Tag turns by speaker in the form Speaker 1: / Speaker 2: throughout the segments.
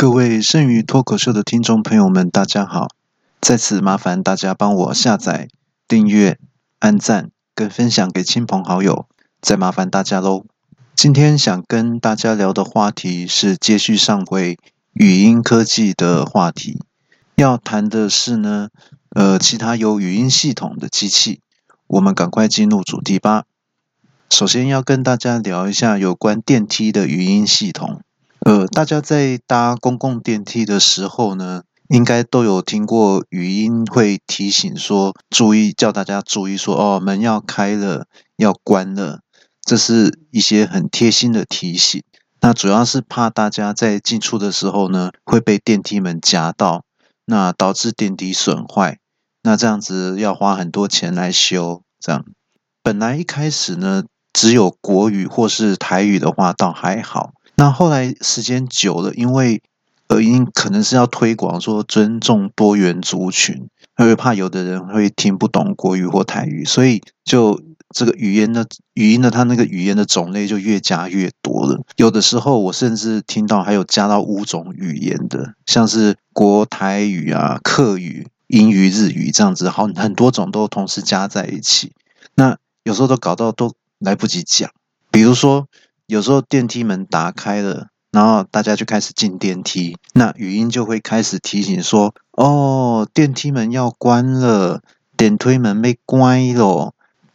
Speaker 1: 各位剩余脱口秀的听众朋友们，大家好！在此麻烦大家帮我下载、订阅、按赞跟分享给亲朋好友，再麻烦大家喽。今天想跟大家聊的话题是接续上回语音科技的话题，要谈的是呢，呃，其他有语音系统的机器。我们赶快进入主题吧。首先要跟大家聊一下有关电梯的语音系统。呃，大家在搭公共电梯的时候呢，应该都有听过语音会提醒说，注意叫大家注意说，哦，门要开了，要关了，这是一些很贴心的提醒。那主要是怕大家在进出的时候呢，会被电梯门夹到，那导致电梯损坏，那这样子要花很多钱来修。这样，本来一开始呢，只有国语或是台语的话，倒还好。那后来时间久了，因为呃，因可能是要推广说尊重多元族群，因为怕有的人会听不懂国语或台语，所以就这个语言的语音的它那个语言的种类就越加越多了。有的时候我甚至听到还有加到五种语言的，像是国台语啊、客语、英语、日语这样子，好很多种都同时加在一起。那有时候都搞到都来不及讲，比如说。有时候电梯门打开了，然后大家就开始进电梯，那语音就会开始提醒说：“哦，电梯门要关了，电梯门被关了，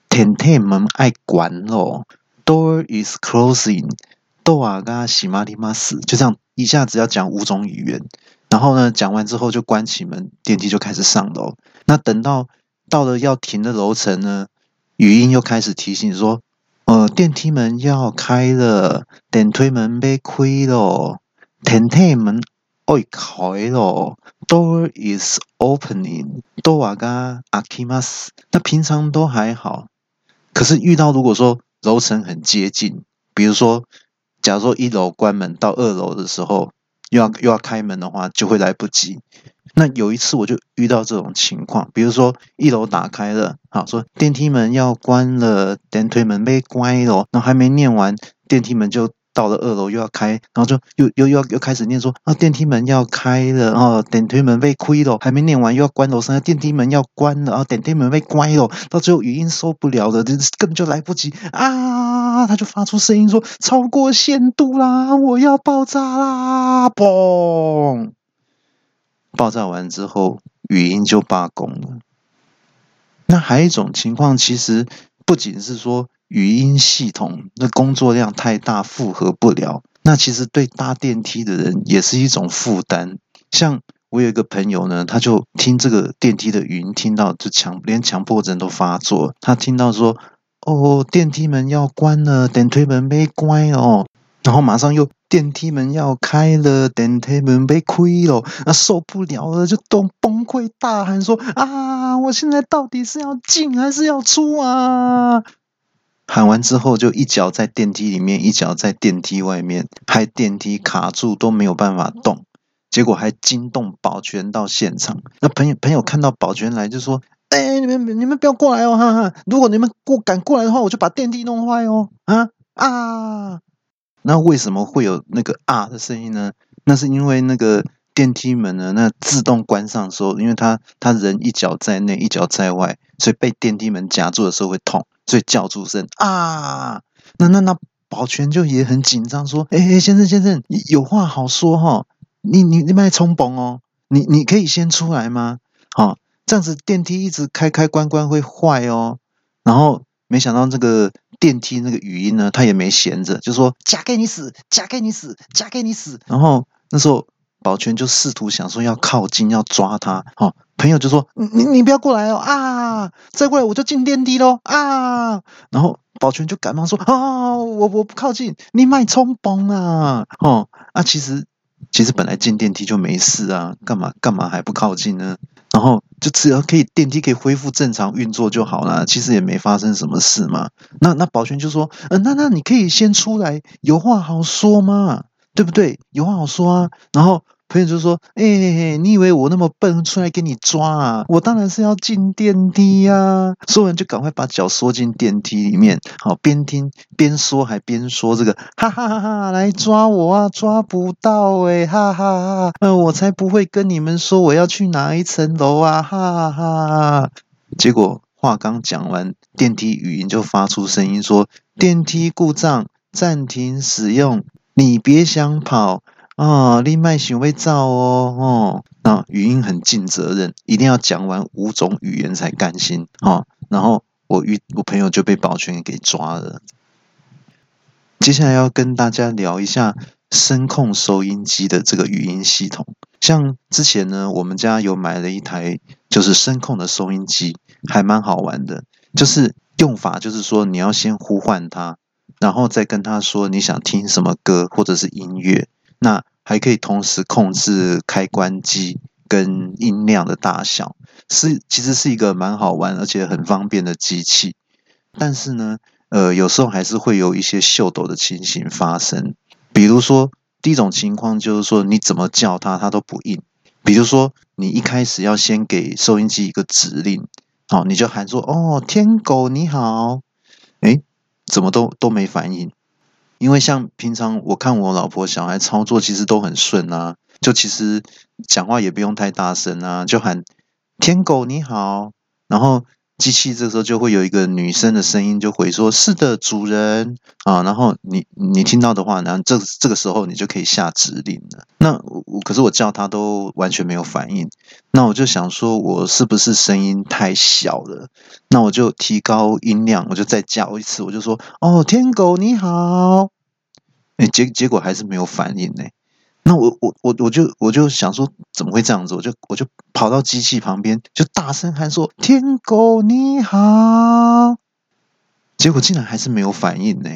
Speaker 1: 电梯门爱关了，door is closing，Door 啊噶西马里马死，就这样一下子要讲五种语言，然后呢讲完之后就关起门，电梯就开始上楼。那等到到了要停的楼层呢，语音又开始提醒说。”呃，电梯门要开了，电梯门被开了，电梯门爱开了，Door is opening，都瓦嘎阿基马斯。那平常都还好，可是遇到如果说楼层很接近，比如说，假如说一楼关门到二楼的时候，又要又要开门的话，就会来不及。那有一次我就遇到这种情况，比如说一楼打开了，好说电梯门要关了，电梯门被关了，然后还没念完，电梯门就到了二楼又要开，然后就又又又要又开始念说啊电梯门要开了，哦电梯门被亏了，还没念完又要关楼上，电梯门要关了，啊电梯门被关了，到最后语音受不了了，根本就来不及啊，他就发出声音说超过限度啦，我要爆炸啦，嘣！爆炸完之后，语音就罢工了。那还有一种情况，其实不仅是说语音系统那工作量太大，负荷不了。那其实对搭电梯的人也是一种负担。像我有一个朋友呢，他就听这个电梯的语音，听到就强连强迫症都发作。他听到说：“哦，电梯门要关了，电梯门没关哦。”然后马上又电梯门要开了，电梯门被亏了，那受不了了，就都崩溃大喊说：“啊，我现在到底是要进还是要出啊？”喊完之后，就一脚在电梯里面，一脚在电梯外面，还电梯卡住都没有办法动，结果还惊动保全到现场。那朋友朋友看到保全来就说：“哎，你们你们不要过来哦，哈哈！如果你们过敢过来的话，我就把电梯弄坏哦，啊啊！”那为什么会有那个啊的声音呢？那是因为那个电梯门呢，那自动关上的时候，因为他他人一脚在内，一脚在外，所以被电梯门夹住的时候会痛，所以叫出声啊。那那那保全就也很紧张，说：“哎哎，先生先生，有话好说哈，你你你别冲崩哦，你你可以先出来吗？好，这样子电梯一直开开关关会坏哦。”然后没想到这个。电梯那个语音呢，他也没闲着，就说“嫁给你死，嫁给你死，嫁给你死”。然后那时候保全就试图想说要靠近，要抓他。哦，朋友就说：“你你不要过来哦啊！再过来我就进电梯喽啊！”然后保全就赶忙说：“啊，我我不靠近，你卖冲崩啊！哦啊，其实其实本来进电梯就没事啊，干嘛干嘛还不靠近呢？”然后就只要可以电梯可以恢复正常运作就好了，其实也没发生什么事嘛。那那保全就说，嗯，那那你可以先出来，有话好说嘛，对不对？有话好说啊。然后朋友就说：“哎，你以为我那么笨，出来给你抓啊？我当然是要进电梯呀！”说完就赶快把脚缩进电梯里面，好边听边说，还边说这个：“哈哈哈哈，来抓我啊，抓不到哎，哈哈哈，嗯，我才不会跟你们说我要去哪一层楼啊，哈哈。”结果话刚讲完，电梯语音就发出声音说：“电梯故障，暂停使用，你别想跑。”啊，另外想会照哦，哦，那语音很尽责任，一定要讲完五种语言才甘心啊。然后我遇我朋友就被保全给抓了。接下来要跟大家聊一下声控收音机的这个语音系统。像之前呢，我们家有买了一台就是声控的收音机，还蛮好玩的。就是用法就是说，你要先呼唤它，然后再跟他说你想听什么歌或者是音乐。那还可以同时控制开关机跟音量的大小，是其实是一个蛮好玩而且很方便的机器。但是呢，呃，有时候还是会有一些秀逗的情形发生。比如说，第一种情况就是说，你怎么叫它，它都不应。比如说，你一开始要先给收音机一个指令，好，你就喊说：“哦，天狗你好。”哎，怎么都都没反应。因为像平常我看我老婆小孩操作，其实都很顺啊，就其实讲话也不用太大声啊，就喊“天狗你好”，然后机器这时候就会有一个女生的声音就回说“是的，主人”啊，然后你你听到的话，然后这这个时候你就可以下指令了。那我可是我叫他都完全没有反应，那我就想说我是不是声音太小了？那我就提高音量，我就再叫一次，我就说：“哦，天狗你好。”哎，结结果还是没有反应呢。那我我我我就我就想说，怎么会这样子？我就我就跑到机器旁边，就大声喊说：“天狗你好！”结果竟然还是没有反应呢。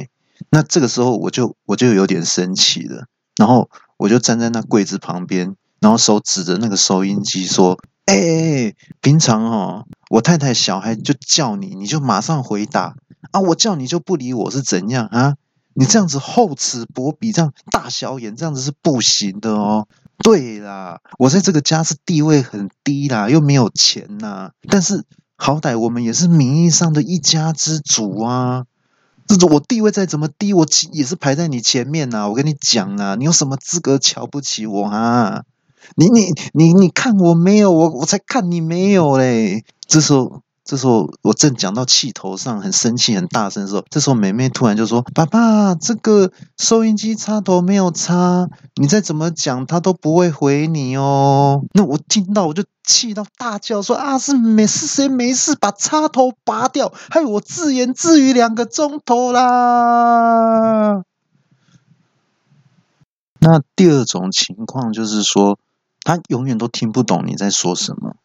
Speaker 1: 那这个时候我就我就有点生气了，然后我就站在那柜子旁边，然后手指着那个收音机说：“哎，平常哦，我太太小孩就叫你，你就马上回答啊，我叫你就不理我是怎样啊？”你这样子厚此薄彼，这样大小眼，这样子是不行的哦。对啦，我在这个家是地位很低啦，又没有钱呐。但是好歹我们也是名义上的一家之主啊。这种我地位再怎么低，我也是排在你前面呐。我跟你讲啊，你有什么资格瞧不起我啊？你你你你看我没有，我我才看你没有嘞。这时候。这时候我正讲到气头上，很生气、很大声的时候，这时候妹妹突然就说：“爸爸，这个收音机插头没有插，你再怎么讲，他都不会回你哦。”那我听到我就气到大叫说：“啊，是没是谁没事把插头拔掉，害我自言自语两个钟头啦！”那第二种情况就是说，他永远都听不懂你在说什么，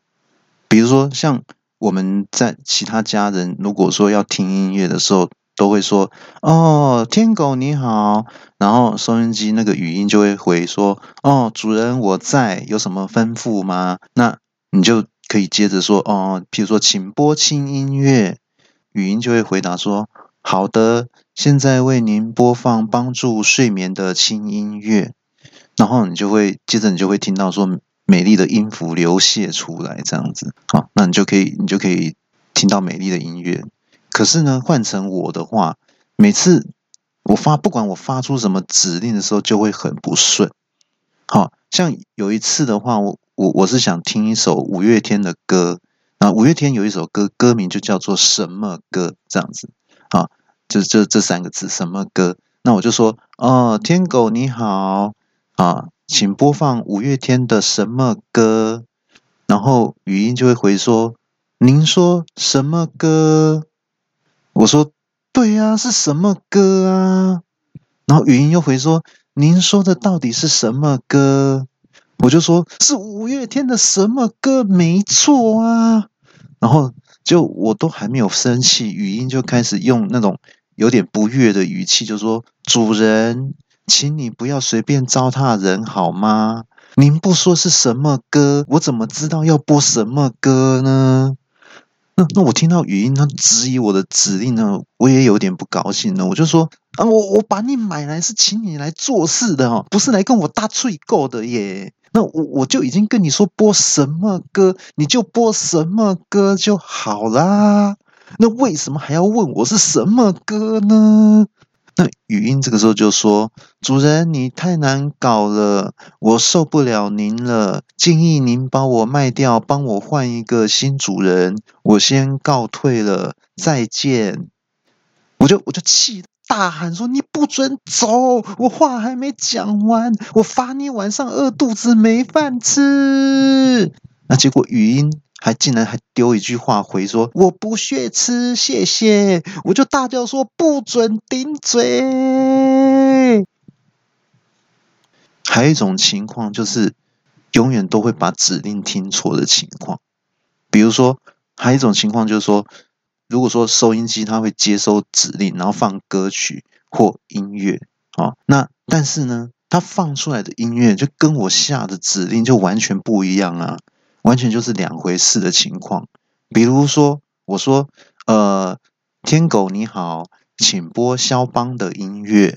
Speaker 1: 比如说像。我们在其他家人如果说要听音乐的时候，都会说：“哦，天狗你好。”然后收音机那个语音就会回说：“哦，主人我在，有什么吩咐吗？”那你就可以接着说：“哦，譬如说，请播轻音乐。”语音就会回答说：“好的，现在为您播放帮助睡眠的轻音乐。”然后你就会接着你就会听到说。美丽的音符流泻出来，这样子，好，那你就可以，你就可以听到美丽的音乐。可是呢，换成我的话，每次我发，不管我发出什么指令的时候，就会很不顺。好像有一次的话，我我我是想听一首五月天的歌，啊，五月天有一首歌，歌名就叫做什么歌，这样子，啊，就这这三个字，什么歌？那我就说，哦，天狗你好，啊。请播放五月天的什么歌？然后语音就会回说：“您说什么歌？”我说：“对呀，是什么歌啊？”然后语音又回说：“您说的到底是什么歌？”我就说：“是五月天的什么歌？没错啊。”然后就我都还没有生气，语音就开始用那种有点不悦的语气，就说：“主人。”请你不要随便糟蹋人好吗？您不说是什么歌，我怎么知道要播什么歌呢？那那我听到语音，他质疑我的指令呢，我也有点不高兴呢。我就说啊，我我把你买来是请你来做事的哦，不是来跟我搭脆够的耶。那我我就已经跟你说播什么歌，你就播什么歌就好啦。那为什么还要问我是什么歌呢？那语音这个时候就说：“主人，你太难搞了，我受不了您了，建议您把我卖掉，帮我换一个新主人。我先告退了，再见。”我就我就气大喊说：“你不准走！我话还没讲完，我罚你晚上饿肚子没饭吃。”那结果语音。还竟然还丢一句话回说我不屑吃，谢谢！我就大叫说不准顶嘴。还有一种情况就是永远都会把指令听错的情况，比如说还有一种情况就是说，如果说收音机它会接收指令，然后放歌曲或音乐啊，那但是呢，它放出来的音乐就跟我下的指令就完全不一样啊。完全就是两回事的情况。比如说，我说：“呃，天狗你好，请播肖邦的音乐。”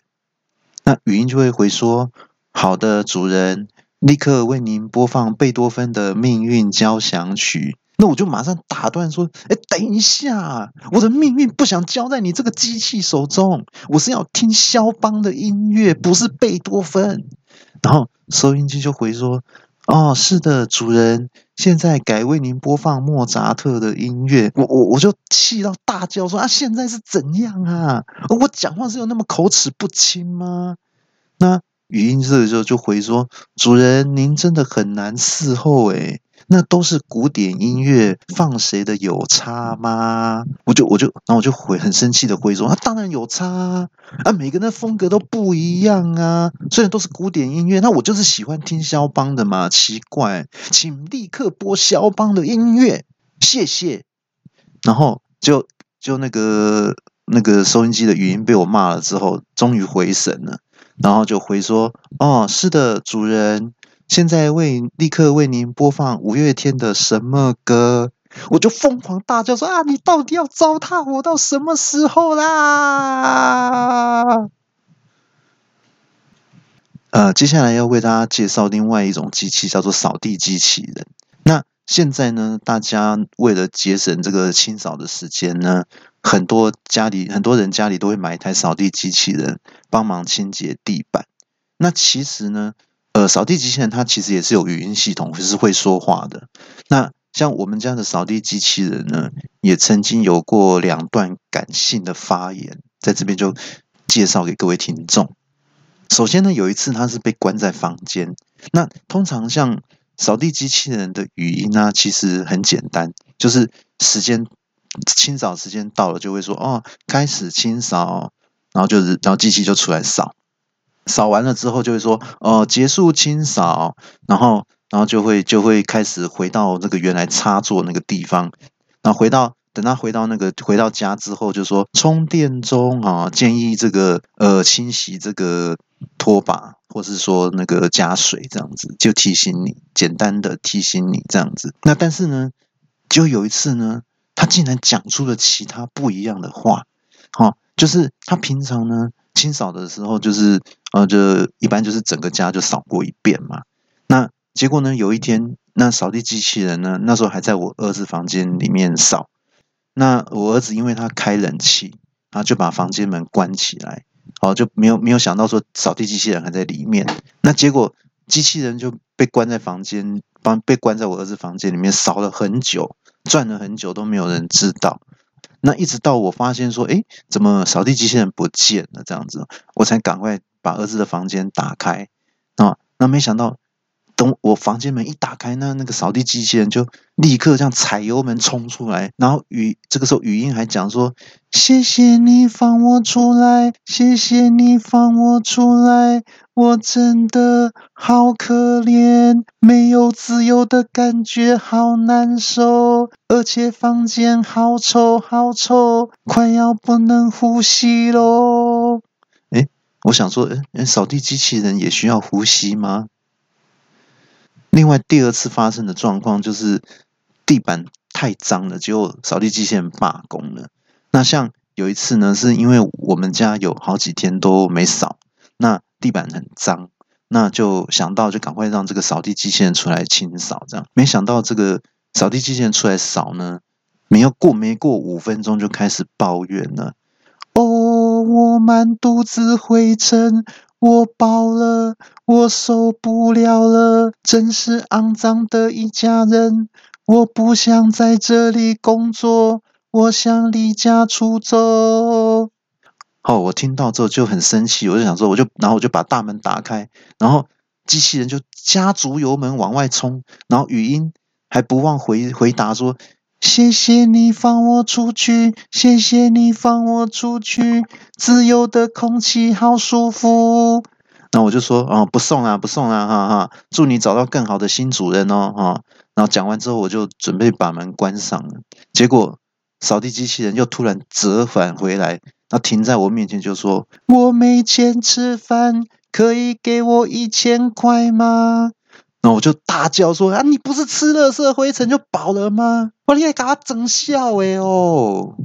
Speaker 1: 那语音就会回说：“好的，主人，立刻为您播放贝多芬的命运交响曲。”那我就马上打断说：“哎，等一下，我的命运不想交在你这个机器手中，我是要听肖邦的音乐，不是贝多芬。”然后收音机就回说。哦，是的，主人，现在改为您播放莫扎特的音乐。我我我就气到大叫说啊，现在是怎样啊？我讲话是有那么口齿不清吗？那语音这个时候就回说，主人，您真的很难伺候诶那都是古典音乐，放谁的有差吗？我就我就，然后我就回很生气的回说，啊，当然有差啊！啊，每个人的风格都不一样啊。虽然都是古典音乐，那我就是喜欢听肖邦的嘛。奇怪，请立刻播肖邦的音乐，谢谢。然后就就那个那个收音机的语音被我骂了之后，终于回神了，然后就回说，哦，是的，主人。现在为立刻为您播放五月天的什么歌？我就疯狂大叫说：“啊，你到底要糟蹋我到什么时候啦？”呃，接下来要为大家介绍另外一种机器，叫做扫地机器人。那现在呢，大家为了节省这个清扫的时间呢，很多家里很多人家里都会买一台扫地机器人，帮忙清洁地板。那其实呢？呃，扫地机器人它其实也是有语音系统，就是会说话的。那像我们家的扫地机器人呢，也曾经有过两段感性的发言，在这边就介绍给各位听众。首先呢，有一次它是被关在房间。那通常像扫地机器人的语音呢，其实很简单，就是时间清扫时间到了，就会说哦，开始清扫，然后就是然后机器就出来扫。扫完了之后就会说，哦，结束清扫，然后，然后就会就会开始回到那个原来插座那个地方，然后回到等他回到那个回到家之后，就说充电中啊，建议这个呃清洗这个拖把，或是说那个加水这样子，就提醒你，简单的提醒你这样子。那但是呢，就有一次呢，他竟然讲出了其他不一样的话，哦，就是他平常呢。清扫的时候，就是呃，就一般就是整个家就扫过一遍嘛。那结果呢，有一天，那扫地机器人呢，那时候还在我儿子房间里面扫。那我儿子因为他开冷气，然后就把房间门关起来，哦，就没有没有想到说扫地机器人还在里面。那结果机器人就被关在房间，帮被关在我儿子房间里面扫了很久，转了很久都没有人知道。那一直到我发现说，哎，怎么扫地机器人不见了？这样子，我才赶快把儿子的房间打开啊。那没想到，等我房间门一打开，那那个扫地机器人就立刻这样踩油门冲出来，然后语这个时候语音还讲说：“谢谢你放我出来，谢谢你放我出来。”我真的好可怜，没有自由的感觉，好难受，而且房间好臭，好臭，快要不能呼吸喽！我想说，哎，扫地机器人也需要呼吸吗？另外，第二次发生的状况就是地板太脏了，结果扫地机器人罢工了。那像有一次呢，是因为我们家有好几天都没扫，那。地板很脏，那就想到就赶快让这个扫地机器人出来清扫，这样没想到这个扫地机器人出来扫呢，没有过没过五分钟就开始抱怨了。哦，我满肚子灰尘，我饱了，我受不了了，真是肮脏的一家人，我不想在这里工作，我想离家出走。哦，我听到之后就很生气，我就想说，我就然后我就把大门打开，然后机器人就加足油门往外冲，然后语音还不忘回回答说：“谢谢你放我出去，谢谢你放我出去，自由的空气好舒服。”那我就说：“哦，不送啦，不送啦，哈哈，祝你找到更好的新主人哦，哈。”然后讲完之后，我就准备把门关上了，结果扫地机器人又突然折返回来。他停在我面前就说：“我没钱吃饭，可以给我一千块吗？”那我就大叫说：“啊，你不是吃垃圾灰尘就饱了吗？我你还搞他整笑哎哦！”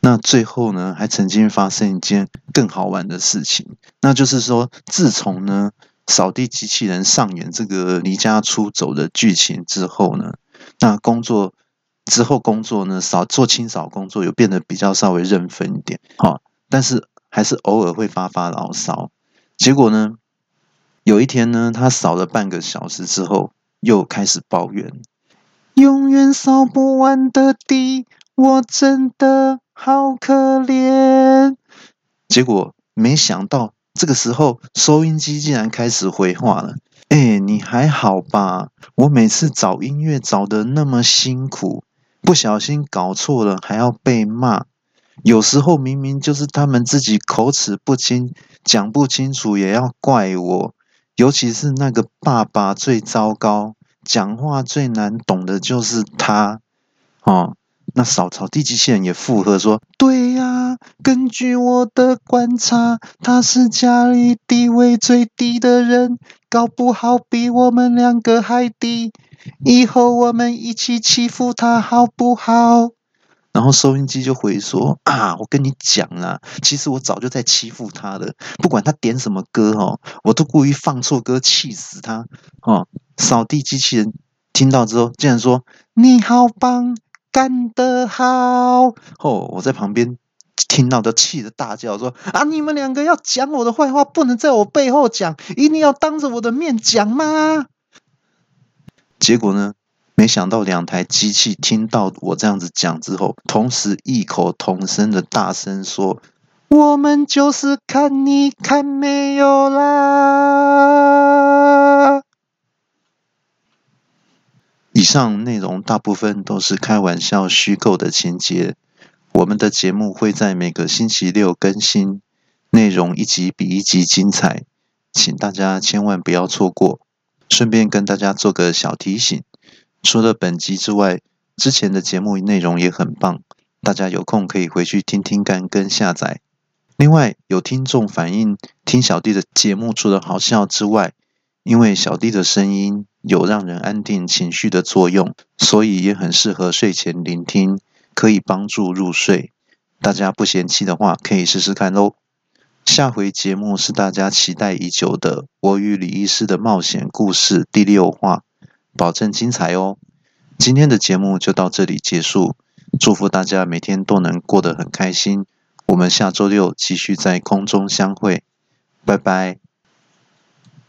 Speaker 1: 那最后呢，还曾经发生一件更好玩的事情，那就是说，自从呢扫地机器人上演这个离家出走的剧情之后呢，那工作。之后工作呢，扫做清扫工作有变得比较稍微认分一点，哈，但是还是偶尔会发发牢骚。结果呢，有一天呢，他扫了半个小时之后，又开始抱怨：“永远扫不完的地，我真的好可怜。”结果没想到，这个时候收音机竟然开始回话了：“哎，你还好吧？我每次找音乐找的那么辛苦。”不小心搞错了还要被骂，有时候明明就是他们自己口齿不清，讲不清楚也要怪我。尤其是那个爸爸最糟糕，讲话最难懂的就是他。哦，那扫扫地机器人也附和说：“对呀，根据我的观察，他是家里地位最低的人，搞不好比我们两个还低。”以后我们一起欺负他好不好？然后收音机就回说：“啊，我跟你讲啊，其实我早就在欺负他了。不管他点什么歌哦，我都故意放错歌，气死他哦。”扫地机器人听到之后，竟然说：“你好棒，干得好！”哦，我在旁边听到都气得大叫说：“啊，你们两个要讲我的坏话，不能在我背后讲，一定要当着我的面讲吗？”结果呢？没想到两台机器听到我这样子讲之后，同时异口同声的大声说：“我们就是看你看没有啦！”以上内容大部分都是开玩笑、虚构的情节。我们的节目会在每个星期六更新，内容一集比一集精彩，请大家千万不要错过。顺便跟大家做个小提醒，除了本集之外，之前的节目内容也很棒，大家有空可以回去听听看跟下载。另外，有听众反映听小弟的节目除了好笑之外，因为小弟的声音有让人安定情绪的作用，所以也很适合睡前聆听，可以帮助入睡。大家不嫌弃的话，可以试试看喽。下回节目是大家期待已久的《我与李医师的冒险故事》第六话，保证精彩哦！今天的节目就到这里结束，祝福大家每天都能过得很开心。我们下周六继续在空中相会，拜拜。